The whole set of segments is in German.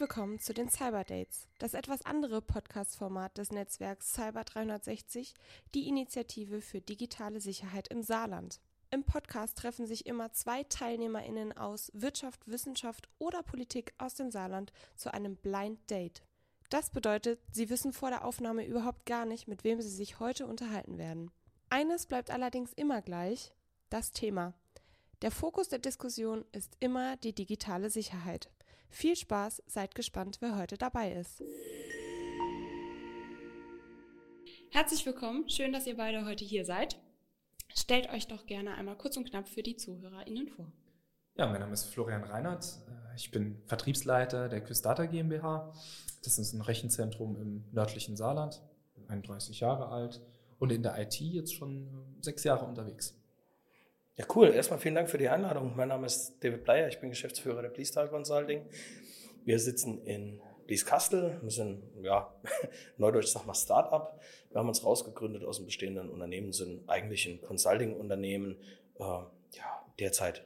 Willkommen zu den Cyber Dates, das etwas andere Podcast-Format des Netzwerks Cyber 360, die Initiative für digitale Sicherheit im Saarland. Im Podcast treffen sich immer zwei TeilnehmerInnen aus Wirtschaft, Wissenschaft oder Politik aus dem Saarland zu einem Blind Date. Das bedeutet, sie wissen vor der Aufnahme überhaupt gar nicht, mit wem sie sich heute unterhalten werden. Eines bleibt allerdings immer gleich, das Thema. Der Fokus der Diskussion ist immer die digitale Sicherheit. Viel Spaß, seid gespannt, wer heute dabei ist. Herzlich willkommen, schön, dass ihr beide heute hier seid. Stellt euch doch gerne einmal kurz und knapp für die ZuhörerInnen vor. Ja, mein Name ist Florian Reinhardt. Äh, ich bin Vertriebsleiter der Küstata GmbH. Das ist ein Rechenzentrum im nördlichen Saarland. Bin 31 Jahre alt und in der IT jetzt schon äh, sechs Jahre unterwegs. Ja, cool. Erstmal vielen Dank für die Einladung. Mein Name ist David Bleier, ich bin Geschäftsführer der Bleastal Consulting. Wir sitzen in Blieskastel. Wir sind, ja, neudeutsch sag mal Start-up. Wir haben uns rausgegründet aus einem bestehenden Unternehmen, sind eigentlich ein Consulting-Unternehmen, äh, ja, derzeit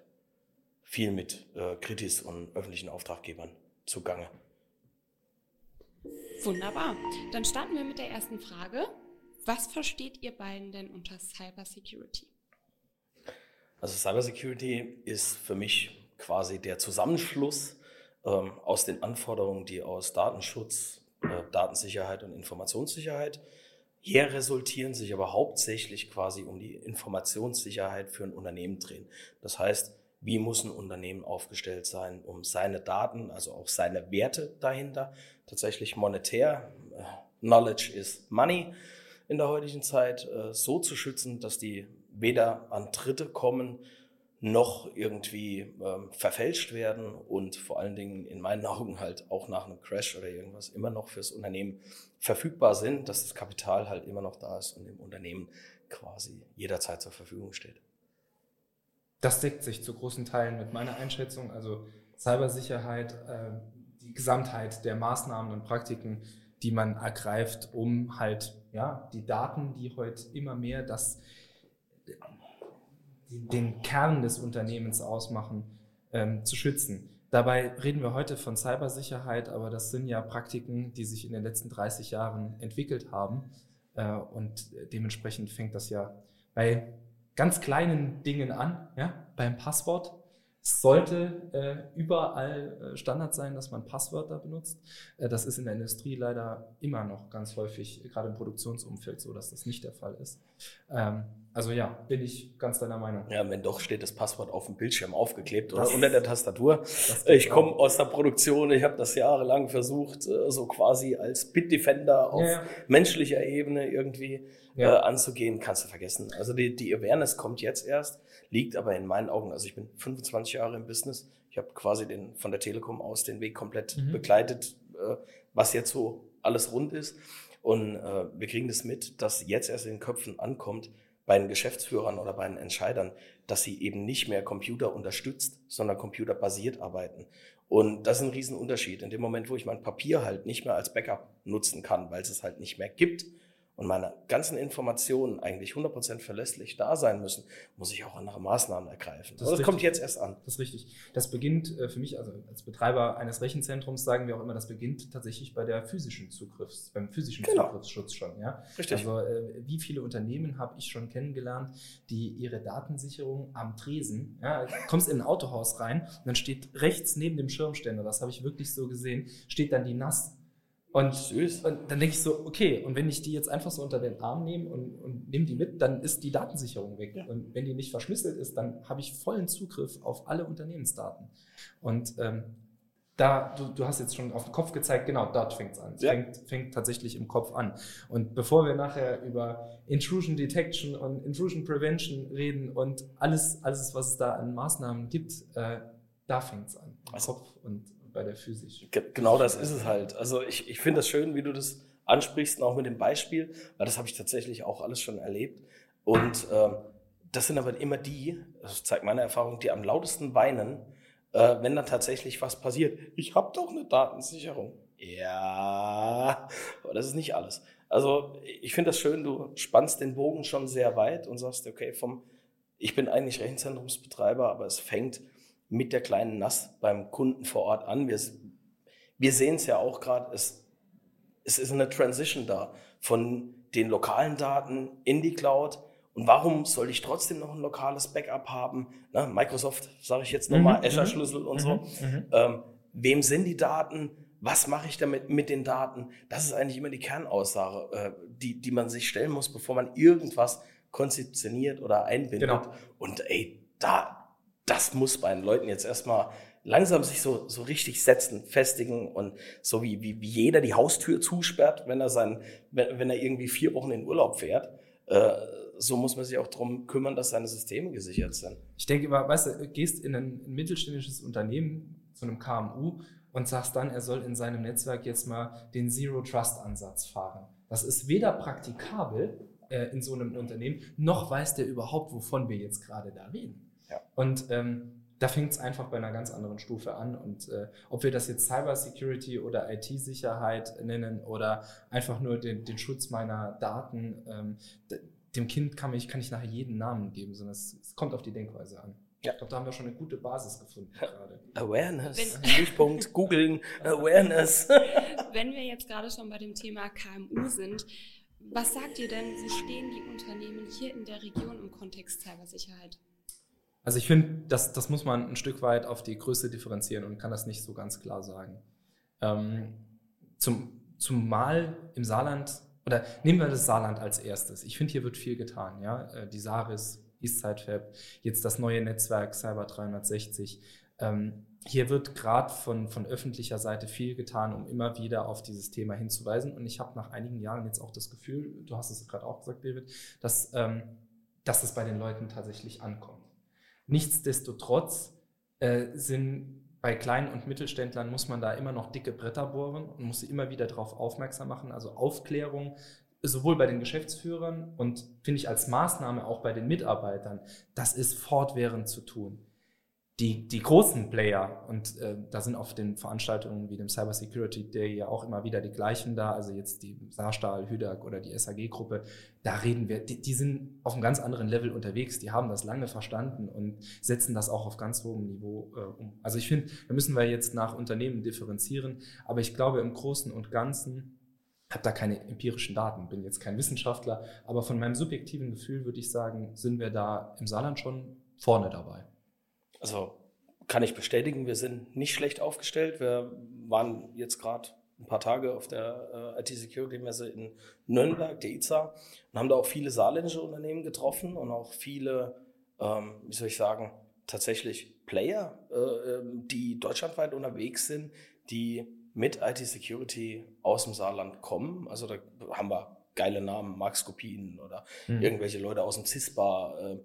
viel mit äh, Kritis und öffentlichen Auftraggebern zugange. Wunderbar. Dann starten wir mit der ersten Frage. Was versteht ihr beiden denn unter Cyber Security? Also Cybersecurity ist für mich quasi der Zusammenschluss ähm, aus den Anforderungen, die aus Datenschutz, äh, Datensicherheit und Informationssicherheit her resultieren, sich aber hauptsächlich quasi um die Informationssicherheit für ein Unternehmen drehen. Das heißt, wie muss ein Unternehmen aufgestellt sein, um seine Daten, also auch seine Werte dahinter, tatsächlich monetär, äh, Knowledge is Money in der heutigen Zeit, äh, so zu schützen, dass die weder an Dritte kommen, noch irgendwie ähm, verfälscht werden und vor allen Dingen in meinen Augen halt auch nach einem Crash oder irgendwas immer noch fürs Unternehmen verfügbar sind, dass das Kapital halt immer noch da ist und dem Unternehmen quasi jederzeit zur Verfügung steht. Das deckt sich zu großen Teilen mit meiner Einschätzung. Also Cybersicherheit, äh, die Gesamtheit der Maßnahmen und Praktiken, die man ergreift, um halt ja die Daten, die heute immer mehr das den Kern des Unternehmens ausmachen, ähm, zu schützen. Dabei reden wir heute von Cybersicherheit, aber das sind ja Praktiken, die sich in den letzten 30 Jahren entwickelt haben. Äh, und dementsprechend fängt das ja bei ganz kleinen Dingen an, ja, beim Passwort. Es sollte äh, überall äh, Standard sein, dass man Passwörter benutzt. Äh, das ist in der Industrie leider immer noch ganz häufig, gerade im Produktionsumfeld, so, dass das nicht der Fall ist. Ähm, also ja, bin ich ganz deiner Meinung. Ja, wenn doch steht das Passwort auf dem Bildschirm aufgeklebt oder unter der Tastatur. Ich komme aus der Produktion, ich habe das jahrelang versucht, äh, so quasi als Bitdefender auf ja, ja. menschlicher Ebene irgendwie ja. äh, anzugehen, kannst du vergessen. Also die, die Awareness kommt jetzt erst, liegt aber in meinen Augen, also ich bin 25 Jahre im Business, ich habe quasi den von der Telekom aus den Weg komplett mhm. begleitet, äh, was jetzt so alles rund ist. Und äh, wir kriegen das mit, dass jetzt erst in den Köpfen ankommt, bei den Geschäftsführern oder bei den Entscheidern, dass sie eben nicht mehr Computer unterstützt, sondern computerbasiert arbeiten. Und das ist ein Riesenunterschied. In dem Moment, wo ich mein Papier halt nicht mehr als Backup nutzen kann, weil es es halt nicht mehr gibt, und meine ganzen Informationen eigentlich 100% verlässlich da sein müssen, muss ich auch andere Maßnahmen ergreifen. Das, das kommt jetzt erst an. Das ist richtig. Das beginnt äh, für mich, also als Betreiber eines Rechenzentrums sagen wir auch immer, das beginnt tatsächlich bei der physischen Zugriffs, beim physischen genau. Zugriffsschutz schon. Ja? Richtig. Also äh, wie viele Unternehmen habe ich schon kennengelernt, die ihre Datensicherung am Tresen, ja, kommst in ein Autohaus rein und dann steht rechts neben dem Schirmständer, das habe ich wirklich so gesehen, steht dann die NAS und, Süß. und dann denke ich so, okay, und wenn ich die jetzt einfach so unter den Arm nehme und, und nehme die mit, dann ist die Datensicherung weg. Ja. Und wenn die nicht verschlüsselt ist, dann habe ich vollen Zugriff auf alle Unternehmensdaten. Und ähm, da, du, du hast jetzt schon auf den Kopf gezeigt, genau, dort fängt es an. Es ja. fängt, fängt tatsächlich im Kopf an. Und bevor wir nachher über Intrusion Detection und Intrusion Prevention reden und alles, alles was es da an Maßnahmen gibt, äh, da fängt es an. Im also, Kopf und bei der Physik. Genau das ist es halt. Also ich, ich finde es schön, wie du das ansprichst auch mit dem Beispiel, weil das habe ich tatsächlich auch alles schon erlebt. Und ähm, das sind aber immer die, das zeigt meine Erfahrung, die am lautesten weinen, äh, wenn dann tatsächlich was passiert. Ich habe doch eine Datensicherung. Ja, aber das ist nicht alles. Also ich finde das schön, du spannst den Bogen schon sehr weit und sagst, okay, vom, ich bin eigentlich Rechenzentrumsbetreiber, aber es fängt mit der kleinen Nass beim Kunden vor Ort an. Wir, wir sehen es ja auch gerade, es, es ist eine Transition da von den lokalen Daten in die Cloud. Und warum soll ich trotzdem noch ein lokales Backup haben? Na, Microsoft, sage ich jetzt nochmal, mhm, Azure-Schlüssel mhm. und so. Mhm, mhm, ähm, wem sind die Daten? Was mache ich damit mit den Daten? Das ist eigentlich immer die Kernaussage, äh, die, die man sich stellen muss, bevor man irgendwas konzeptioniert oder einbindet. Genau. Und ey, da, das muss bei den Leuten jetzt erstmal langsam sich so, so richtig setzen, festigen und so wie, wie, wie jeder die Haustür zusperrt, wenn er sein, wenn, wenn er irgendwie vier Wochen in Urlaub fährt, äh, so muss man sich auch darum kümmern, dass seine Systeme gesichert sind. Ich denke immer, weißt du, gehst in ein, mittelständisches Unternehmen, zu einem KMU und sagst dann, er soll in seinem Netzwerk jetzt mal den Zero Trust Ansatz fahren. Das ist weder praktikabel äh, in so einem Unternehmen, noch weiß der überhaupt, wovon wir jetzt gerade da reden. Ja. Und ähm, da fängt es einfach bei einer ganz anderen Stufe an. Und äh, ob wir das jetzt Cyber Security oder IT-Sicherheit nennen oder einfach nur den, den Schutz meiner Daten, ähm, dem Kind kann ich, kann ich nachher jeden Namen geben, sondern es, es kommt auf die Denkweise an. Ja. Ich glaube, da haben wir schon eine gute Basis gefunden gerade. Awareness. Stichpunkt, googeln, Awareness. Wenn wir jetzt gerade schon bei dem Thema KMU sind, was sagt ihr denn, wo stehen die Unternehmen hier in der Region im Kontext Cybersicherheit? Also ich finde, das, das muss man ein Stück weit auf die Größe differenzieren und kann das nicht so ganz klar sagen. Ähm, zum, zumal im Saarland, oder nehmen wir das Saarland als erstes. Ich finde, hier wird viel getan. Ja? Äh, die Saris, Eastside Fab, jetzt das neue Netzwerk Cyber 360. Ähm, hier wird gerade von, von öffentlicher Seite viel getan, um immer wieder auf dieses Thema hinzuweisen. Und ich habe nach einigen Jahren jetzt auch das Gefühl, du hast es gerade auch gesagt, David, dass, ähm, dass es bei den Leuten tatsächlich ankommt. Nichtsdestotrotz äh, sind bei kleinen und Mittelständlern muss man da immer noch dicke Bretter bohren und muss sie immer wieder darauf aufmerksam machen. Also Aufklärung sowohl bei den Geschäftsführern und finde ich als Maßnahme auch bei den Mitarbeitern, das ist fortwährend zu tun die, die großen Player, und äh, da sind auf den Veranstaltungen wie dem Cyber Security Day ja auch immer wieder die gleichen da, also jetzt die Saarstahl, Hüdag oder die SAG-Gruppe, da reden wir, die, die, sind auf einem ganz anderen Level unterwegs, die haben das lange verstanden und setzen das auch auf ganz hohem Niveau äh, um. Also ich finde, da müssen wir jetzt nach Unternehmen differenzieren, aber ich glaube im Großen und Ganzen, habe da keine empirischen Daten, bin jetzt kein Wissenschaftler, aber von meinem subjektiven Gefühl würde ich sagen, sind wir da im Saarland schon vorne dabei. Also kann ich bestätigen, wir sind nicht schlecht aufgestellt. Wir waren jetzt gerade ein paar Tage auf der äh, IT-Security-Messe in Nürnberg, der IZA, und haben da auch viele saarländische Unternehmen getroffen und auch viele, ähm, wie soll ich sagen, tatsächlich Player, äh, ähm, die deutschlandweit unterwegs sind, die mit IT-Security aus dem Saarland kommen. Also da haben wir geile Namen, Max Kopien oder mhm. irgendwelche Leute aus dem CISPA. Äh,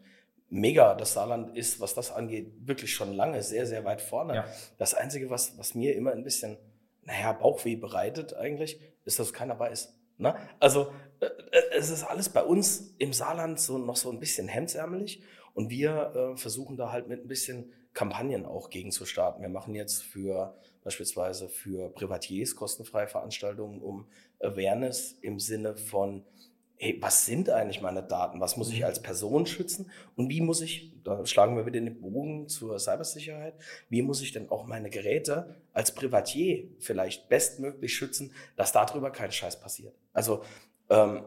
mega. Das Saarland ist, was das angeht, wirklich schon lange sehr, sehr weit vorne. Ja. Das Einzige, was, was mir immer ein bisschen, naja, Bauchweh bereitet eigentlich, ist, dass keiner weiß. Ne? Also äh, äh, es ist alles bei uns im Saarland so noch so ein bisschen hemdsärmelig und wir äh, versuchen da halt mit ein bisschen Kampagnen auch gegen zu starten. Wir machen jetzt für beispielsweise für Privatiers kostenfreie Veranstaltungen um Awareness im Sinne von hey, was sind eigentlich meine Daten? Was muss ich mhm. als Person schützen? Und wie muss ich, da schlagen wir wieder den Bogen zur Cybersicherheit, wie muss ich denn auch meine Geräte als Privatier vielleicht bestmöglich schützen, dass darüber kein Scheiß passiert? Also ähm,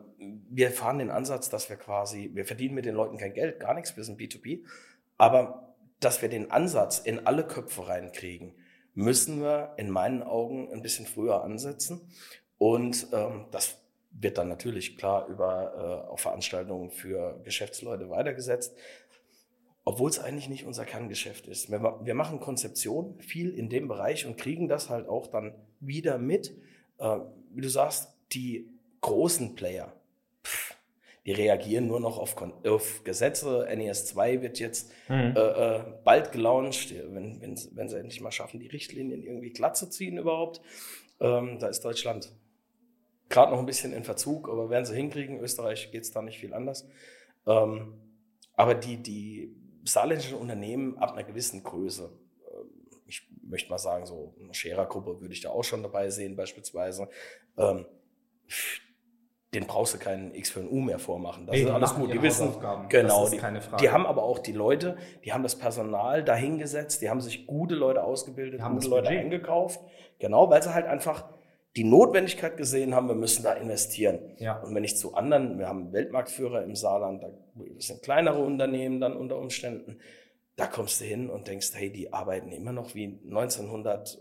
wir fahren den Ansatz, dass wir quasi, wir verdienen mit den Leuten kein Geld, gar nichts, wir sind B2B, aber dass wir den Ansatz in alle Köpfe reinkriegen, müssen wir in meinen Augen ein bisschen früher ansetzen. Und ähm, das wird dann natürlich klar über äh, auch Veranstaltungen für Geschäftsleute weitergesetzt, obwohl es eigentlich nicht unser Kerngeschäft ist. Wir, wir, machen Konzeption viel in dem Bereich und kriegen das halt auch dann wieder mit. Äh, wie du sagst, die großen Player, pff, die reagieren nur noch auf, auf Gesetze. NES 2 wird jetzt mhm. äh, äh, bald gelauncht, wenn, wenn, wenn sie endlich mal schaffen, die Richtlinien irgendwie glatt zu ziehen überhaupt. Ähm, da ist Deutschland gerade noch ein bisschen in Verzug, aber werden sie hinkriegen. Österreich geht es da nicht viel anders. Ähm, aber die, die saarländischen Unternehmen ab einer gewissen Größe, äh, ich möchte mal sagen, so eine Scherer-Gruppe würde ich da auch schon dabei sehen, beispielsweise, ähm, den brauchst du keinen X für ein U mehr vormachen. Das hey, ist alles gut. Die wissen, genau, die, die, haben aber auch die Leute, die haben das Personal dahingesetzt, die haben sich gute Leute ausgebildet, die haben gute Leute Budget. eingekauft. Genau, weil sie halt einfach die Notwendigkeit gesehen haben, wir müssen da investieren. Ja. Und wenn ich zu anderen, wir haben Weltmarktführer im Saarland, das sind kleinere Unternehmen dann unter Umständen, da kommst du hin und denkst, hey, die arbeiten immer noch wie 1900.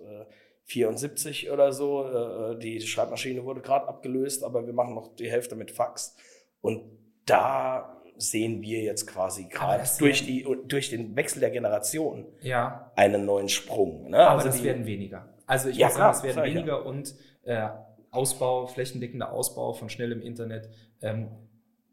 74 oder so. Äh, die Schreibmaschine wurde gerade abgelöst, aber wir machen noch die Hälfte mit Fax. Und da sehen wir jetzt quasi gerade durch, die, durch den Wechsel der Generation ja. einen neuen Sprung. Ne? Aber also das die, werden weniger. Also ich ja, muss sagen, es werden weniger und äh, Ausbau, flächendeckender Ausbau von schnellem Internet ähm,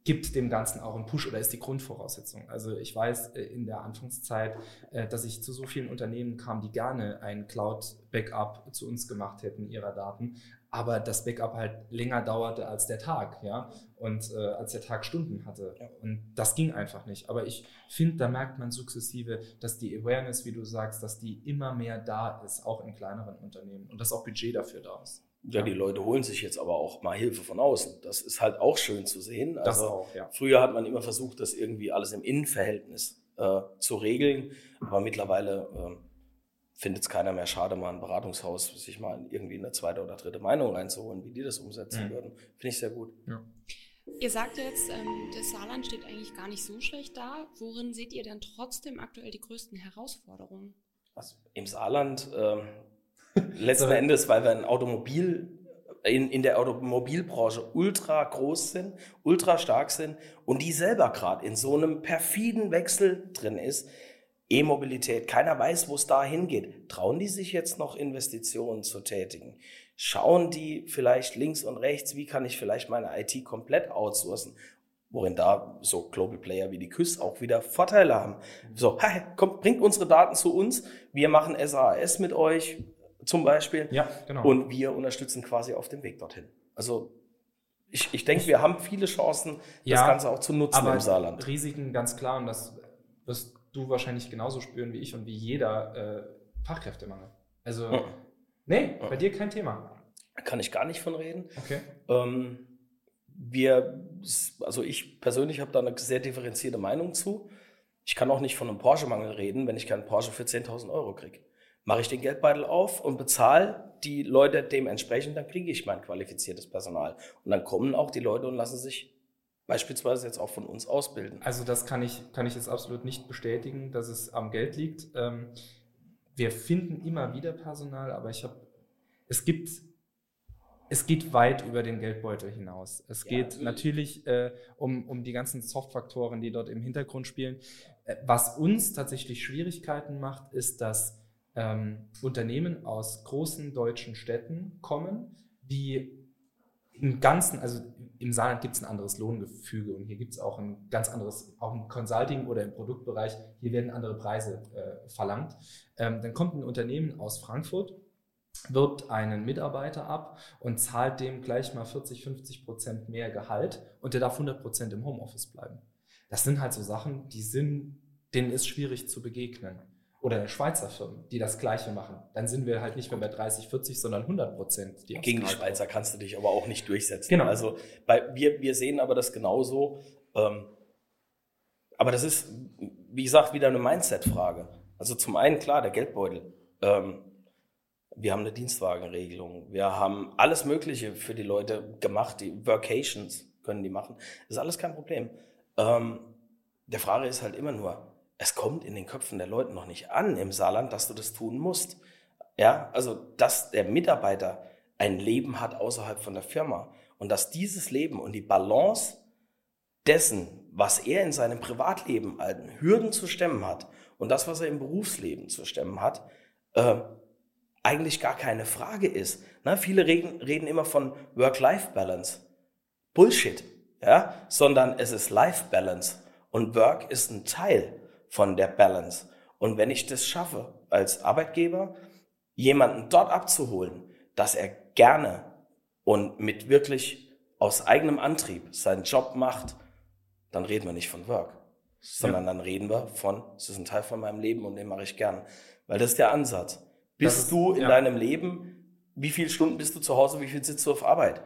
gibt dem Ganzen auch einen Push oder ist die Grundvoraussetzung. Also ich weiß äh, in der Anfangszeit, äh, dass ich zu so vielen Unternehmen kam, die gerne ein Cloud-Backup zu uns gemacht hätten ihrer Daten, aber das Backup halt länger dauerte als der Tag, ja, und äh, als der Tag Stunden hatte. Ja. Und das ging einfach nicht. Aber ich finde, da merkt man sukzessive, dass die Awareness, wie du sagst, dass die immer mehr da ist, auch in kleineren Unternehmen und dass auch Budget dafür da ist. Ja, die Leute holen sich jetzt aber auch mal Hilfe von außen. Das ist halt auch schön zu sehen. Also das auch, ja. Früher hat man immer versucht, das irgendwie alles im Innenverhältnis äh, zu regeln, aber mittlerweile äh, findet es keiner mehr schade, mal ein Beratungshaus sich mal irgendwie eine zweite oder dritte Meinung reinzuholen, wie die das umsetzen mhm. würden. Finde ich sehr gut. Ja. Ihr sagt jetzt, ähm, das Saarland steht eigentlich gar nicht so schlecht da. Worin seht ihr denn trotzdem aktuell die größten Herausforderungen? Also Im Saarland äh, Letzten Endes, weil wir ein Automobil in, in der Automobilbranche ultra groß sind, ultra stark sind und die selber gerade in so einem perfiden Wechsel drin ist. E-Mobilität, keiner weiß, wo es da hingeht. Trauen die sich jetzt noch Investitionen zu tätigen? Schauen die vielleicht links und rechts, wie kann ich vielleicht meine IT komplett outsourcen? Worin da so Global Player wie die KÜS auch wieder Vorteile haben. So, hey, kommt, bringt unsere Daten zu uns, wir machen SAS mit euch, zum Beispiel. Ja, genau. Und wir unterstützen quasi auf dem Weg dorthin. Also ich, ich denke, wir haben viele Chancen, ja, das Ganze auch zu nutzen aber im Saarland. Risiken ganz klar und das wirst du wahrscheinlich genauso spüren wie ich und wie jeder äh, Fachkräftemangel. Also, ja. nee, bei dir kein Thema. Kann ich gar nicht von reden. Okay. Ähm, wir, also ich persönlich habe da eine sehr differenzierte Meinung zu. Ich kann auch nicht von einem Porsche-Mangel reden, wenn ich keinen Porsche für 10.000 Euro kriege mache ich den Geldbeutel auf und bezahle die Leute dementsprechend, dann kriege ich mein qualifiziertes Personal. Und dann kommen auch die Leute und lassen sich beispielsweise jetzt auch von uns ausbilden. Also das kann ich, kann ich jetzt absolut nicht bestätigen, dass es am Geld liegt. Ähm, wir finden immer wieder Personal, aber ich habe, es gibt, es geht weit über den Geldbeutel hinaus. Es ja, geht natürlich äh, um, um die ganzen Softfaktoren, die dort im Hintergrund spielen. Äh, was uns tatsächlich Schwierigkeiten macht, ist, dass ähm, Unternehmen aus großen deutschen Städten kommen, die im Ganzen, also im Saarland gibt es ein anderes Lohngefüge und hier gibt es auch ein ganz anderes, auch im Consulting oder im Produktbereich, hier werden andere Preise äh, verlangt. Ähm, dann kommt ein Unternehmen aus Frankfurt, wirbt einen Mitarbeiter ab und zahlt dem gleich mal 40, 50 Prozent mehr Gehalt und der darf 100 Prozent im Homeoffice bleiben. Das sind halt so Sachen, die sind, denen ist schwierig zu begegnen oder Schweizer Firmen, die das Gleiche machen. Dann sind wir halt nicht mehr bei 30, 40, sondern 100 Prozent. Gegen die Schweizer kannst du dich aber auch nicht durchsetzen. Genau. Also bei, wir, wir sehen aber das genauso. Ähm, aber das ist, wie gesagt, wieder eine Mindset-Frage. Also zum einen, klar, der Geldbeutel. Ähm, wir haben eine Dienstwagenregelung. Wir haben alles Mögliche für die Leute gemacht. Die Workations können die machen. Das ist alles kein Problem. Ähm, der Frage ist halt immer nur, es kommt in den Köpfen der Leute noch nicht an im Saarland, dass du das tun musst. Ja, also, dass der Mitarbeiter ein Leben hat außerhalb von der Firma und dass dieses Leben und die Balance dessen, was er in seinem Privatleben an Hürden zu stemmen hat und das, was er im Berufsleben zu stemmen hat, äh, eigentlich gar keine Frage ist. Na, viele reden, reden immer von Work-Life-Balance. Bullshit, ja, sondern es ist Life-Balance und Work ist ein Teil von der Balance. Und wenn ich das schaffe, als Arbeitgeber, jemanden dort abzuholen, dass er gerne und mit wirklich aus eigenem Antrieb seinen Job macht, dann reden wir nicht von Work, sondern ja. dann reden wir von, es ist ein Teil von meinem Leben und den mache ich gern. Weil das ist der Ansatz. Bist ist, du in ja. deinem Leben, wie viele Stunden bist du zu Hause, wie viel sitzt du auf Arbeit?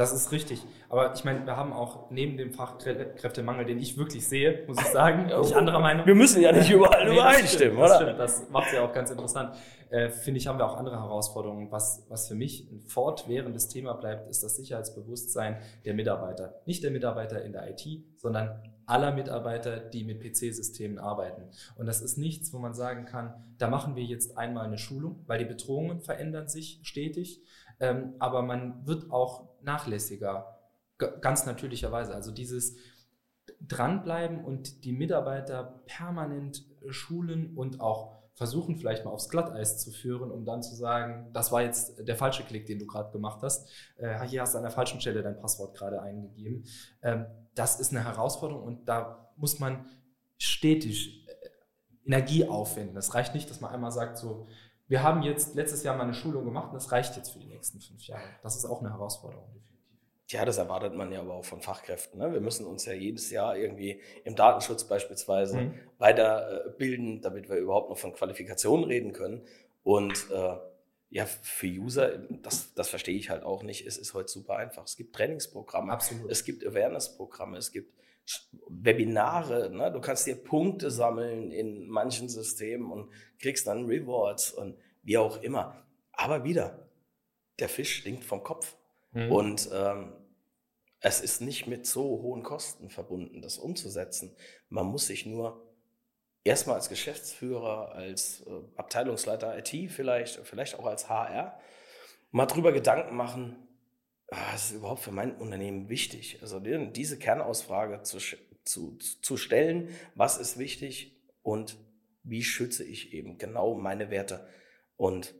Das ist richtig. Aber ich meine, wir haben auch neben dem Fachkräftemangel, den ich wirklich sehe, muss ich sagen, bin ich anderer Meinung. Wir müssen ja nicht überall nee, übereinstimmen, oder? Das stimmt, das macht es ja auch ganz interessant. Äh, Finde ich, haben wir auch andere Herausforderungen. Was, was für mich ein fortwährendes Thema bleibt, ist das Sicherheitsbewusstsein der Mitarbeiter. Nicht der Mitarbeiter in der IT, sondern aller Mitarbeiter, die mit PC-Systemen arbeiten. Und das ist nichts, wo man sagen kann, da machen wir jetzt einmal eine Schulung, weil die Bedrohungen verändern sich stetig. Ähm, aber man wird auch nachlässiger, ganz natürlicherweise. Also dieses dranbleiben und die Mitarbeiter permanent schulen und auch versuchen, vielleicht mal aufs Glatteis zu führen, um dann zu sagen, das war jetzt der falsche Klick, den du gerade gemacht hast. Äh, hier hast du an der falschen Stelle dein Passwort gerade eingegeben. Ähm, das ist eine Herausforderung und da muss man stetig äh, Energie aufwenden. Es reicht nicht, dass man einmal sagt, so, wir haben jetzt letztes Jahr mal eine Schulung gemacht und das reicht jetzt für die nächsten fünf Jahre. Das ist auch eine Herausforderung, definitiv. Ja, das erwartet man ja aber auch von Fachkräften. Ne? Wir müssen uns ja jedes Jahr irgendwie im Datenschutz beispielsweise mhm. weiterbilden, damit wir überhaupt noch von Qualifikationen reden können. Und äh, ja, für User, das, das verstehe ich halt auch nicht, es ist heute super einfach. Es gibt Trainingsprogramme, Absolut. es gibt Awareness-Programme, es gibt Webinare, ne? du kannst dir Punkte sammeln in manchen Systemen und kriegst dann Rewards und wie auch immer. Aber wieder, der Fisch stinkt vom Kopf. Mhm. Und ähm, es ist nicht mit so hohen Kosten verbunden, das umzusetzen. Man muss sich nur erstmal als Geschäftsführer, als äh, Abteilungsleiter IT vielleicht, vielleicht auch als HR, mal drüber Gedanken machen, was ist überhaupt für mein Unternehmen wichtig? Also diese Kernausfrage zu, zu, zu stellen, was ist wichtig und wie schütze ich eben genau meine Werte? Und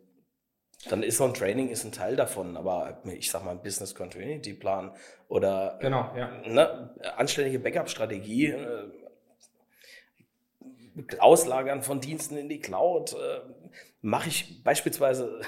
dann ist so ein Training ist ein Teil davon, aber ich sag mal ein Business Continuity Plan oder genau, ja. ne, anständige Backup-Strategie, äh, Auslagern von Diensten in die Cloud, äh, mache ich beispielsweise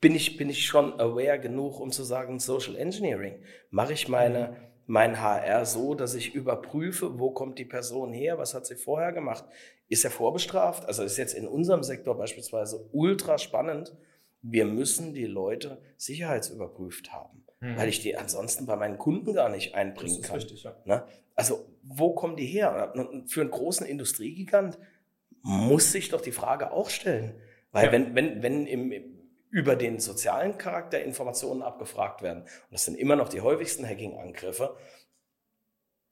bin ich, bin ich schon aware genug, um zu sagen, Social Engineering. Mache ich meine, mein HR so, dass ich überprüfe, wo kommt die Person her, was hat sie vorher gemacht? Ist er vorbestraft? Also ist jetzt in unserem Sektor beispielsweise ultra spannend. Wir müssen die Leute sicherheitsüberprüft haben, mhm. weil ich die ansonsten bei meinen Kunden gar nicht einbringen kann. Richtig, ja. Ne? Also wo kommen die her? Für einen großen Industriegigant muss sich doch die Frage auch stellen. Weil ja. wenn, wenn, wenn im, über den sozialen Charakter Informationen abgefragt werden, und das sind immer noch die häufigsten Hacking-Angriffe,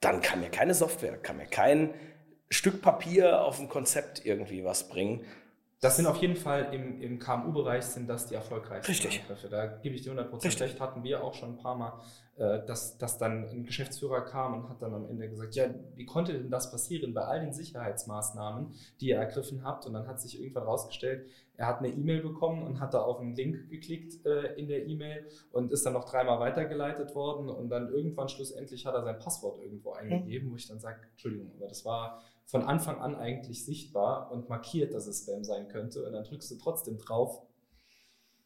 dann kann mir keine Software, kann mir kein Stück Papier auf ein Konzept irgendwie was bringen. Das sind auf jeden Fall im, im KMU-Bereich sind das die erfolgreichsten Richtig. Angriffe. Da gebe ich dir 100% recht. Hatten wir auch schon ein paar Mal, äh, dass, dass dann ein Geschäftsführer kam und hat dann am Ende gesagt, ja, wie konnte denn das passieren bei all den Sicherheitsmaßnahmen, die ihr ergriffen habt? Und dann hat sich irgendwann rausgestellt, er hat eine E-Mail bekommen und hat da auf einen Link geklickt äh, in der E-Mail und ist dann noch dreimal weitergeleitet worden und dann irgendwann schlussendlich hat er sein Passwort irgendwo eingegeben, mhm. wo ich dann sage, Entschuldigung, aber das war von Anfang an eigentlich sichtbar und markiert, dass es Spam sein könnte und dann drückst du trotzdem drauf.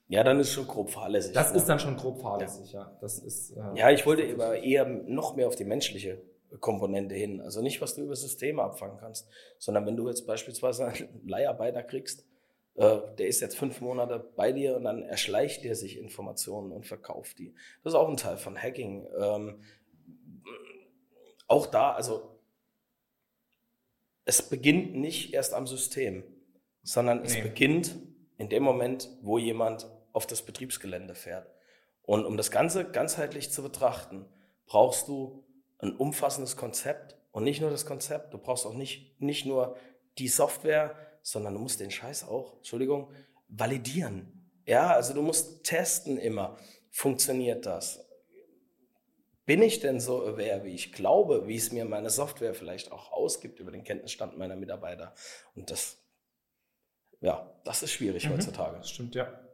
Ja, dann ist schon grob fahrlässig. Das ne? ist dann schon grob fahrlässig, ja. ja. Das ist, äh, ja, ich wollte aber eher noch mehr auf die menschliche Komponente hin. Also nicht, was du über Systeme abfangen kannst, sondern wenn du jetzt beispielsweise einen Leiharbeiter kriegst, der ist jetzt fünf Monate bei dir und dann erschleicht der sich Informationen und verkauft die. Das ist auch ein Teil von Hacking. Ähm, auch da, also es beginnt nicht erst am System, sondern es nee. beginnt in dem Moment, wo jemand auf das Betriebsgelände fährt. Und um das Ganze ganzheitlich zu betrachten, brauchst du ein umfassendes Konzept und nicht nur das Konzept, du brauchst auch nicht, nicht nur die Software, sondern du musst den Scheiß auch, Entschuldigung, validieren. Ja, also du musst testen immer, funktioniert das? bin ich denn so aware, wie ich glaube, wie es mir meine Software vielleicht auch ausgibt über den Kenntnisstand meiner Mitarbeiter? Und das, ja, das ist schwierig mhm. heutzutage. Das stimmt, ja.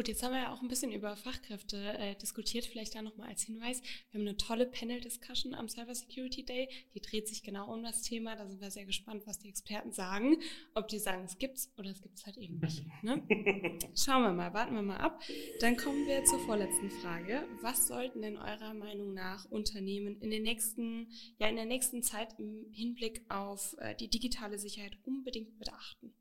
Gut, jetzt haben wir ja auch ein bisschen über Fachkräfte äh, diskutiert. Vielleicht da nochmal als Hinweis. Wir haben eine tolle Panel-Discussion am Cyber Security Day. Die dreht sich genau um das Thema. Da sind wir sehr gespannt, was die Experten sagen. Ob die sagen, es gibt's oder es gibt's halt eben nicht. Ne? Schauen wir mal, warten wir mal ab. Dann kommen wir zur vorletzten Frage. Was sollten denn eurer Meinung nach Unternehmen in den nächsten, ja, in der nächsten Zeit im Hinblick auf äh, die digitale Sicherheit unbedingt beachten?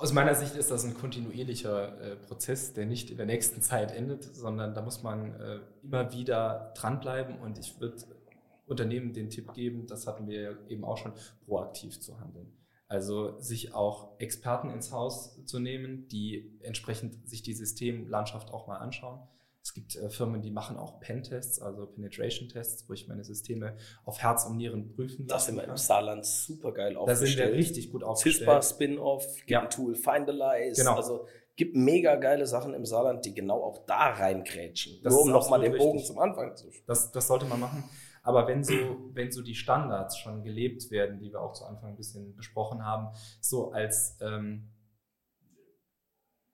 Aus meiner Sicht ist das ein kontinuierlicher äh, Prozess, der nicht in der nächsten Zeit endet, sondern da muss man äh, immer wieder dranbleiben und ich würde Unternehmen den Tipp geben, das hatten wir eben auch schon, proaktiv zu handeln. Also sich auch Experten ins Haus zu nehmen, die entsprechend sich die Systemlandschaft auch mal anschauen es gibt äh, Firmen, die machen auch Pen-Tests, also Penetration-Tests, wo ich meine Systeme auf Herz und Nieren prüfen Das sind wir im Saarland super geil aufgestellt. Da sind wir richtig gut aufgestellt. CISPA, Spin-Off, ja. Tool, Findalyze. Genau. Also gibt mega geile Sachen im Saarland, die genau auch da reingrätschen. Das Nur um nochmal den Bogen richtig. zum Anfang zu das, das sollte man machen. Aber wenn so, wenn so die Standards schon gelebt werden, die wir auch zu Anfang ein bisschen besprochen haben, so als ähm,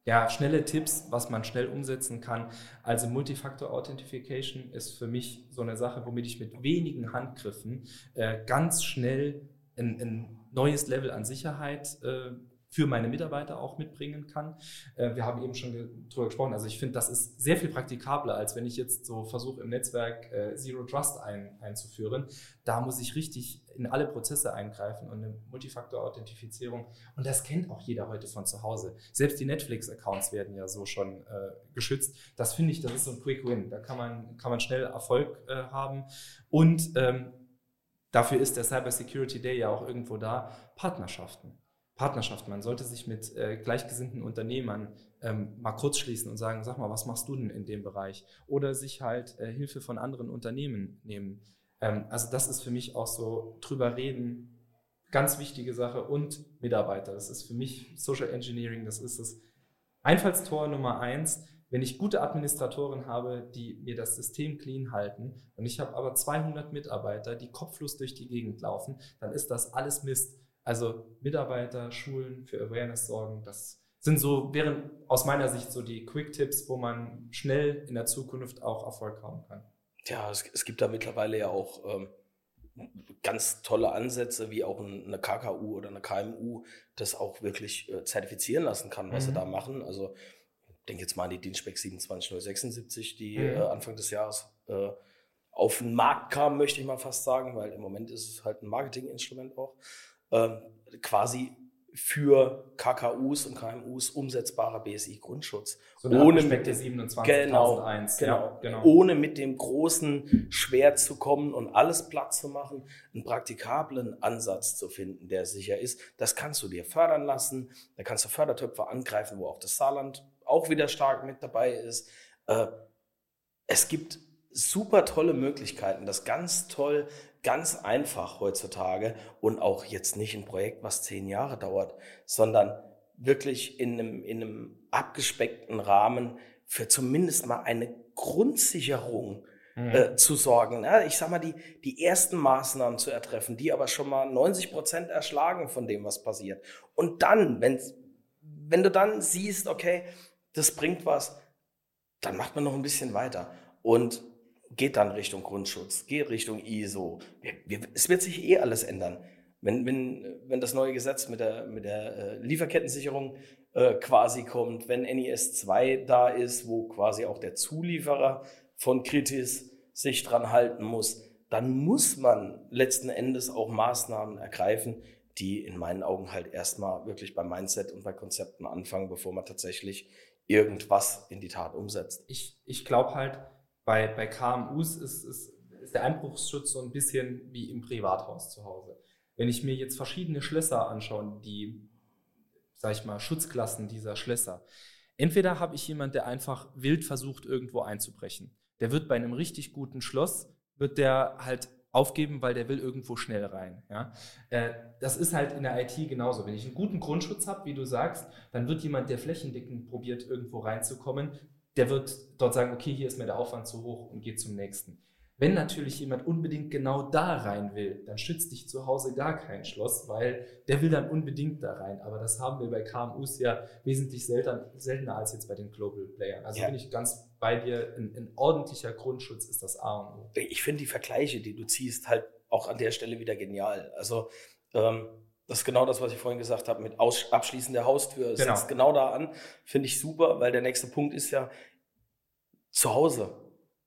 ja, schnelle Tipps, was man schnell umsetzen kann. Also Multifactor Authentification ist für mich so eine Sache, womit ich mit wenigen Handgriffen äh, ganz schnell ein, ein, neues Level an Sicherheit äh, für meine Mitarbeiter auch mitbringen kann. Äh, wir haben eben schon darüber gesprochen. Also ich finde, das ist sehr viel praktikabler, als wenn ich jetzt so versuche, im Netzwerk äh, Zero Trust ein, einzuführen. Da muss ich richtig in alle Prozesse eingreifen und eine Multifaktor-Authentifizierung. Und das kennt auch jeder heute von zu Hause. Selbst die Netflix-Accounts werden ja so schon äh, geschützt. Das finde ich, das ist so ein Quick Win. Da kann man, kann man schnell Erfolg äh, haben. Und ähm, dafür ist der Cyber Security Day ja auch irgendwo da. Partnerschaften. Partnerschaft. Man sollte sich mit äh, gleichgesinnten Unternehmern ähm, mal kurz schließen und sagen, sag mal, was machst du denn in dem Bereich? Oder sich halt äh, Hilfe von anderen Unternehmen nehmen. Ähm, also das ist für mich auch so drüber reden, ganz wichtige Sache und Mitarbeiter. Das ist für mich Social Engineering, das ist das Einfallstor Nummer eins. Wenn ich gute Administratoren habe, die mir das System clean halten und ich habe aber 200 Mitarbeiter, die kopflos durch die Gegend laufen, dann ist das alles Mist. Also Mitarbeiter, Schulen für Awareness sorgen, das sind so, wären aus meiner Sicht so die Quick-Tipps, wo man schnell in der Zukunft auch Erfolg haben kann. Ja, es, es gibt da mittlerweile ja auch ähm, ganz tolle Ansätze, wie auch eine KKU oder eine KMU das auch wirklich äh, zertifizieren lassen kann, was mhm. sie da machen. Also ich denke jetzt mal an die Dienstspec 27076, die mhm. äh, Anfang des Jahres äh, auf den Markt kam, möchte ich mal fast sagen, weil im Moment ist es halt ein Marketinginstrument auch quasi für KKUs und KMUs umsetzbarer BSI-Grundschutz. So ohne mit 27.001. Genau, genau, ja, genau. Ohne mit dem großen Schwert zu kommen und alles platt zu machen, einen praktikablen Ansatz zu finden, der sicher ist. Das kannst du dir fördern lassen. Da kannst du Fördertöpfe angreifen, wo auch das Saarland auch wieder stark mit dabei ist. Äh, es gibt super tolle Möglichkeiten, das ganz toll, ganz einfach heutzutage und auch jetzt nicht ein Projekt, was zehn Jahre dauert, sondern wirklich in einem, in einem abgespeckten Rahmen für zumindest mal eine Grundsicherung mhm. äh, zu sorgen. Ja, ich sag mal, die, die ersten Maßnahmen zu ertreffen, die aber schon mal 90 Prozent erschlagen von dem, was passiert. Und dann, wenn, wenn du dann siehst, okay, das bringt was, dann macht man noch ein bisschen weiter. Und geht dann Richtung Grundschutz, geht Richtung ISO. Wir, wir, es wird sich eh alles ändern. Wenn, wenn, wenn das neue Gesetz mit der, mit der äh, Lieferkettensicherung äh, quasi kommt, wenn NIS 2 da ist, wo quasi auch der Zulieferer von Kritis sich dran halten muss, dann muss man letzten Endes auch Maßnahmen ergreifen, die in meinen Augen halt erstmal wirklich beim Mindset und bei Konzepten anfangen, bevor man tatsächlich irgendwas in die Tat umsetzt. Ich, ich glaube halt, bei, bei KMUs ist, ist, ist der Einbruchsschutz so ein bisschen wie im Privathaus zu Hause. Wenn ich mir jetzt verschiedene Schlösser anschaue, die, sag ich mal, Schutzklassen dieser Schlösser, entweder habe ich jemand, der einfach wild versucht, irgendwo einzubrechen. Der wird bei einem richtig guten Schloss, wird der halt aufgeben, weil der will irgendwo schnell rein. Ja? Äh, das ist halt in der IT genauso. Wenn ich einen guten Grundschutz habe, wie du sagst, dann wird jemand, der flächendeckend probiert, irgendwo reinzukommen, der wird dort sagen, okay, hier ist mir der Aufwand zu hoch und geht zum nächsten. Wenn natürlich jemand unbedingt genau da rein will, dann schützt dich zu Hause gar kein Schloss, weil der will dann unbedingt da rein. Aber das haben wir bei KMUs ja wesentlich seltener, seltener als jetzt bei den Global Playern. Also ja. bin ich ganz bei dir, ein, ein, ordentlicher Grundschutz ist das A und O. Ich finde die Vergleiche, die du ziehst, halt auch an der Stelle wieder genial. Also ähm, das ist genau das, was ich vorhin gesagt habe, mit Aus Abschließen der Haustür. Das genau. setzt genau da an. Finde ich super, weil der nächste Punkt ist ja, zu Hause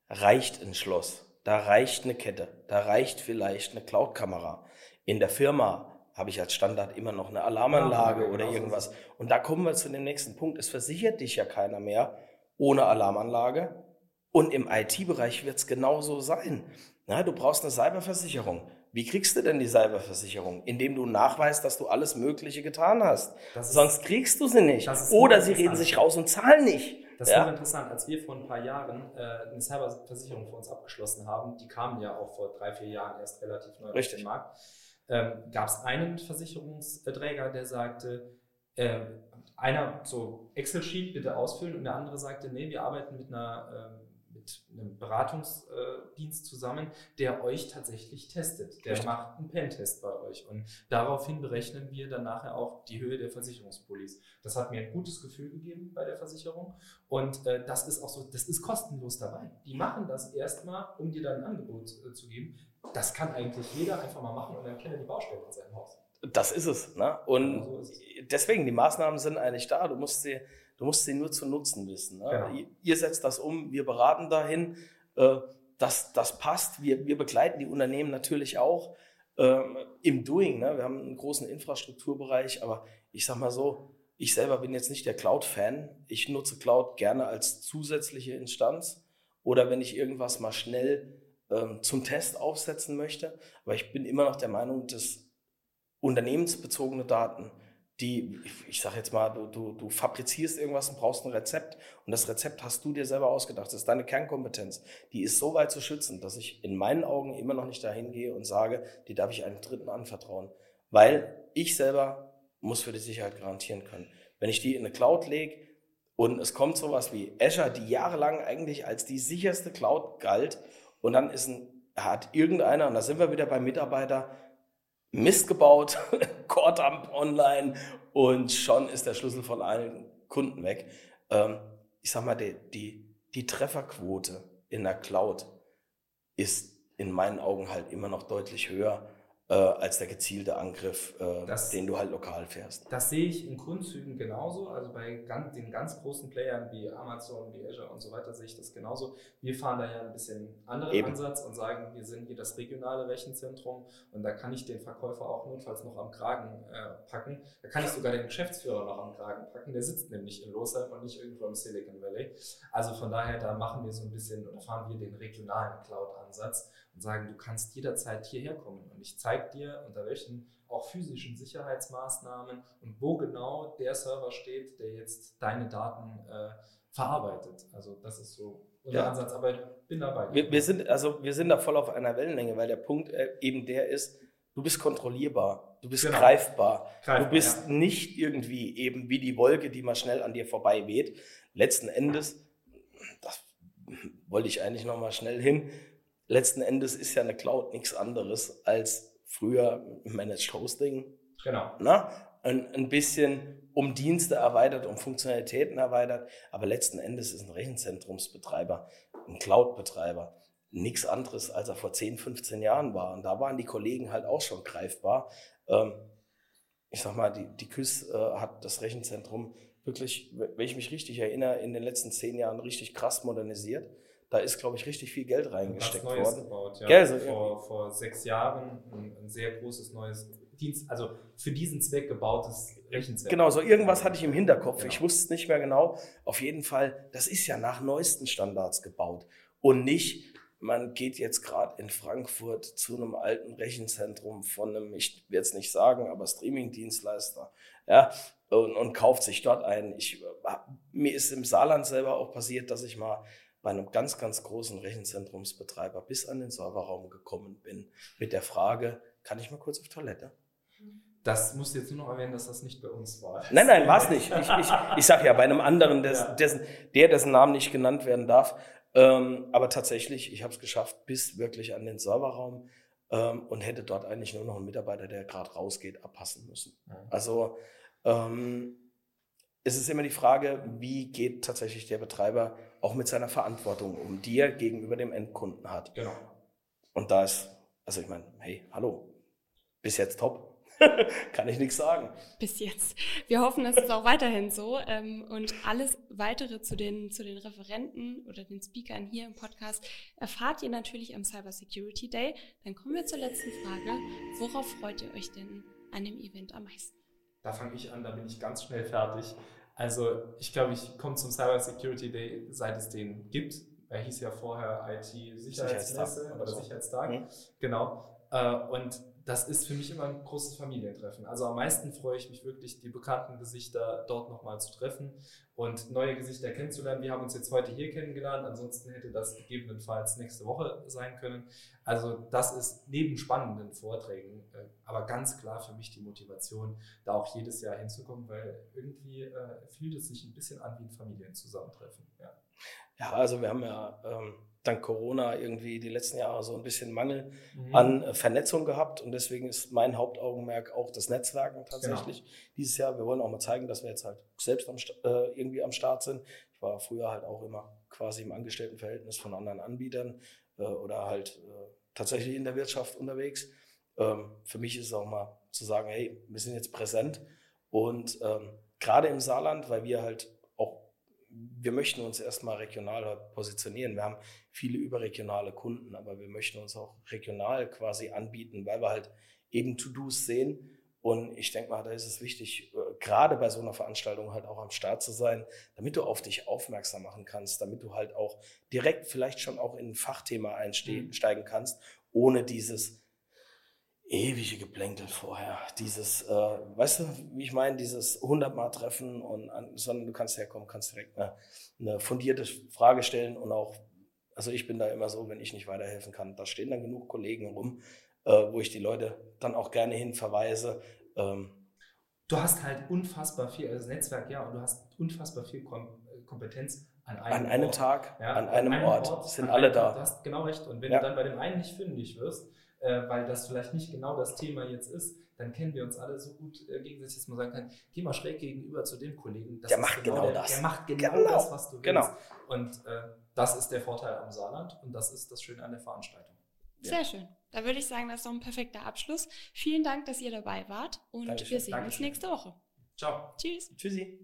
reicht ein Schloss, da reicht eine Kette, da reicht vielleicht eine Cloud-Kamera. In der Firma habe ich als Standard immer noch eine Alarmanlage ja, oder genau irgendwas. Und da kommen wir zu dem nächsten Punkt. Es versichert dich ja keiner mehr ohne Alarmanlage. Und im IT-Bereich wird es genauso sein. Na, du brauchst eine Cyberversicherung. Wie kriegst du denn die Cyberversicherung? Indem du nachweist, dass du alles Mögliche getan hast. Ist, Sonst kriegst du sie nicht. Oder sie reden sich raus und zahlen nicht. Das ja? war interessant. Als wir vor ein paar Jahren äh, eine Cyberversicherung für uns abgeschlossen haben, die kamen ja auch vor drei, vier Jahren erst relativ neu Richtig. auf den Markt, ähm, gab es einen Versicherungsträger, der sagte, äh, einer so Excel-Sheet bitte ausfüllen und der andere sagte, nee, wir arbeiten mit einer äh, mit einem Beratungsdienst zusammen, der euch tatsächlich testet. Der Richtig. macht einen Pen-Test bei euch. Und daraufhin berechnen wir dann nachher auch die Höhe der Versicherungspolis. Das hat mir ein gutes Gefühl gegeben bei der Versicherung. Und äh, das ist auch so, das ist kostenlos dabei. Die machen das erstmal, um dir dann ein Angebot äh, zu geben. Das kann eigentlich jeder einfach mal machen und dann kennt er die Baustelle in seinem Haus. Das ist es. Ne? Und ja, so deswegen, die Maßnahmen sind eigentlich da. Du musst sie Du musst sie nur zu nutzen wissen. Ne? Genau. Ihr setzt das um, wir beraten dahin, äh, das, das passt. Wir, wir begleiten die Unternehmen natürlich auch ähm, im Doing. Ne? Wir haben einen großen Infrastrukturbereich, aber ich sag mal so, ich selber bin jetzt nicht der Cloud-Fan. Ich nutze Cloud gerne als zusätzliche Instanz oder wenn ich irgendwas mal schnell ähm, zum Test aufsetzen möchte. Aber ich bin immer noch der Meinung, dass unternehmensbezogene Daten die, ich sage jetzt mal, du, du, du fabrizierst irgendwas und brauchst ein Rezept und das Rezept hast du dir selber ausgedacht. Das ist deine Kernkompetenz. Die ist so weit zu schützen, dass ich in meinen Augen immer noch nicht dahin gehe und sage, die darf ich einem Dritten anvertrauen. Weil ich selber muss für die Sicherheit garantieren können. Wenn ich die in eine Cloud lege und es kommt sowas wie Azure, die jahrelang eigentlich als die sicherste Cloud galt und dann ist ein, hat irgendeiner, und da sind wir wieder beim Mitarbeiter, Mist gebaut, Core-Dump online und schon ist der Schlüssel von allen Kunden weg. Ähm, ich sag mal, die, die, die Trefferquote in der Cloud ist in meinen Augen halt immer noch deutlich höher äh, als der gezielte Angriff, äh, das, den du halt lokal fährst. Das sehe ich in Grundzügen genauso. Also bei ganz, den ganz großen Playern wie Amazon, wie Azure und so weiter sehe ich das genauso. Wir fahren da ja ein bisschen anderen Eben. Ansatz und sagen, wir sind hier das regionale Rechenzentrum und da kann ich den Verkäufer auch notfalls noch am Kragen äh, packen. Da kann ich sogar den Geschäftsführer noch am Kragen packen. Der sitzt nämlich in Losheim und nicht irgendwo im Silicon Valley. Also von daher, da machen wir so ein bisschen oder fahren wir den regionalen Cloud-Ansatz und sagen, du kannst jederzeit hierher kommen und ich zeige dir, unter welchen auch physischen Sicherheitsmaßnahmen und wo genau der Server steht, der jetzt deine Daten äh, verarbeitet. Also das ist so unser ja. Ansatz, aber ich bin dabei. Wir, wir, sind, also wir sind da voll auf einer Wellenlänge, weil der Punkt äh, eben der ist, du bist kontrollierbar, du bist genau. greifbar, greifbar, du bist ja. nicht irgendwie eben wie die Wolke, die mal schnell an dir vorbei weht. Letzten Endes, das wollte ich eigentlich noch mal schnell hin, letzten Endes ist ja eine Cloud nichts anderes als früher Managed Hosting. Genau. Na? Ein, ein bisschen um Dienste erweitert, um Funktionalitäten erweitert, aber letzten Endes ist ein Rechenzentrumsbetreiber, ein Cloud-Betreiber nichts anderes, als er vor 10, 15 Jahren war. Und da waren die Kollegen halt auch schon greifbar. Ähm, ich sag mal, die, die KÜS äh, hat das Rechenzentrum wirklich, wenn ich mich richtig erinnere, in den letzten zehn Jahren richtig krass modernisiert. Da ist, glaube ich, richtig viel Geld reingesteckt was Neues worden. Gebaut, ja. Gell, so, vor, vor sechs Jahren ein, ein, sehr großes neues Dienst, also für diesen Zweck gebautes Rechenzentrum. Genau, so irgendwas hatte ich im Hinterkopf. Genau. Ich wusste es nicht mehr genau. Auf jeden Fall, das ist ja nach neuesten Standards gebaut und nicht, man geht jetzt gerade in Frankfurt zu einem alten Rechenzentrum von einem, ich werde es nicht sagen, aber Streaming-Dienstleister, ja, und, und kauft sich dort ein. Ich, mir ist im Saarland selber auch passiert, dass ich mal bei einem ganz, ganz großen Rechenzentrumsbetreiber bis an den Serverraum gekommen bin mit der Frage, kann ich mal kurz auf Toilette? Das musst du jetzt nur noch erwähnen, dass das nicht bei uns war. Nein, nein, war es nicht. Ich, ich, ich sage ja bei einem anderen, des, ja. Dessen, der dessen Namen nicht genannt werden darf. Ähm, aber tatsächlich, ich habe es geschafft bis wirklich an den Serverraum ähm, und hätte dort eigentlich nur noch einen Mitarbeiter, der gerade rausgeht, abpassen müssen. Ja. Also ähm, es ist immer die Frage, wie geht tatsächlich der Betreiber auch mit seiner Verantwortung um, die er gegenüber dem Endkunden hat. Genau. Und da ist, also ich meine, hey, hallo, bis jetzt top. Kann ich nichts sagen. Bis jetzt. Wir hoffen, es ist auch weiterhin so. Ähm, und alles weitere zu den, zu den Referenten oder den Speakern hier im Podcast erfahrt ihr natürlich am Cyber Security Day. Dann kommen wir zur letzten Frage. Worauf freut ihr euch denn an dem Event am meisten? Da fange ich an, da bin ich ganz schnell fertig. Also ich glaube, ich komme zum Cyber Security Day, seit es den gibt. Er hieß ja vorher IT-Sicherheitsmesse oder Sicherheitstag. Mhm. Genau. Äh, und das ist für mich immer ein großes Familientreffen. Also am meisten freue ich mich wirklich, die bekannten Gesichter dort nochmal zu treffen und neue Gesichter kennenzulernen. Wir haben uns jetzt heute hier kennengelernt, ansonsten hätte das gegebenenfalls nächste Woche sein können. Also das ist neben spannenden Vorträgen, äh, aber ganz klar für mich die Motivation, da auch jedes Jahr hinzukommen, weil irgendwie äh, fühlt es sich ein bisschen an wie ein Familienzusammentreffen. Ja, ja also wir haben ja ähm dank Corona irgendwie die letzten Jahre so ein bisschen Mangel mhm. an äh, Vernetzung gehabt und deswegen ist mein Hauptaugenmerk auch das Netzwerken tatsächlich genau. dieses Jahr. Wir wollen auch mal zeigen, dass wir jetzt halt selbst am, äh, irgendwie am Start sind. Ich war früher halt auch immer quasi im Angestelltenverhältnis von anderen Anbietern äh, oder halt äh, tatsächlich in der Wirtschaft unterwegs. Ähm, für mich ist es auch mal zu sagen, hey, wir sind jetzt präsent und ähm, gerade im Saarland, weil wir halt wir möchten uns erstmal regional positionieren. Wir haben viele überregionale Kunden, aber wir möchten uns auch regional quasi anbieten, weil wir halt eben To-Dos sehen. Und ich denke mal, da ist es wichtig, äh, gerade bei so einer Veranstaltung halt auch am Start zu sein, damit du auf dich aufmerksam machen kannst, damit du halt auch direkt vielleicht schon auch in ein Fachthema einsteigen mhm. kannst, ohne dieses, ewige Geplänkel vorher. Dieses, äh, weißt du, wie ich meine, dieses hundertmal treffen und an, sondern du kannst herkommen, kannst direkt eine, eine fundierte Frage stellen und auch, also ich bin da immer so, wenn ich nicht weiterhelfen kann, da stehen dann genug Kollegen rum, äh, wo ich die Leute dann auch gerne hin verweise. Ähm, du hast halt unfassbar viel, also das Netzwerk, ja, und du hast unfassbar viel Kom äh, Kompetenz an einem, an einem Ort. Tag, ja, an, einem, einem Ort, Ort, sind alle da. Du hast genau recht. Und wenn ja. du dann bei dem einen nicht fündig wirst, äh, weil das vielleicht nicht genau das Thema jetzt ist, dann kennen wir uns alle so gut äh, gegenseitig, dass man sagen kann, geh mal schräg gegenüber zu dem Kollegen. der macht genau, genau der, das. Der macht genau, genau, das, was du willst. Genau. Und äh, das ist der Vorteil am Saarland und das ist das Schöne an der Veranstaltung. Sehr schön. Da würde ich sagen, das ist doch ein perfekter Abschluss. Vielen Dank, dass ihr dabei wart und Dankeschön. wir sehen Dankeschön. uns nächste Woche. Ciao. Tschüss. Tschüssi.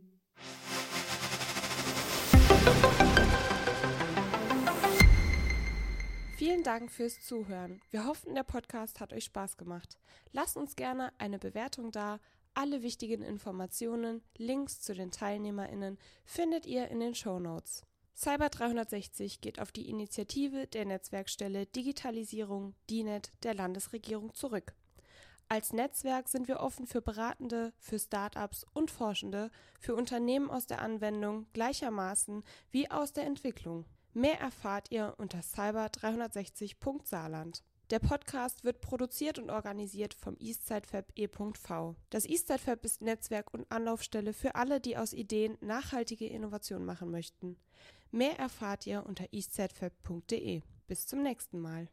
Vielen Dank fürs Zuhören. Wir hoffen, der Podcast hat euch Spaß gemacht. Lasst uns gerne eine Bewertung da. Alle wichtigen Informationen, Links zu den TeilnehmerInnen findet ihr in den Show Notes. Cyber 360 geht auf die Initiative der Netzwerkstelle Digitalisierung DINET der Landesregierung zurück. Als Netzwerk sind wir offen für Beratende, für Startups und Forschende, für Unternehmen aus der Anwendung gleichermaßen wie aus der Entwicklung. Mehr erfahrt ihr unter cyber360.saarland. Der Podcast wird produziert und organisiert vom Eastside e.v. Das Eastside ist Netzwerk und Anlaufstelle für alle, die aus Ideen nachhaltige Innovation machen möchten. Mehr erfahrt ihr unter eastsidefab.de. Bis zum nächsten Mal.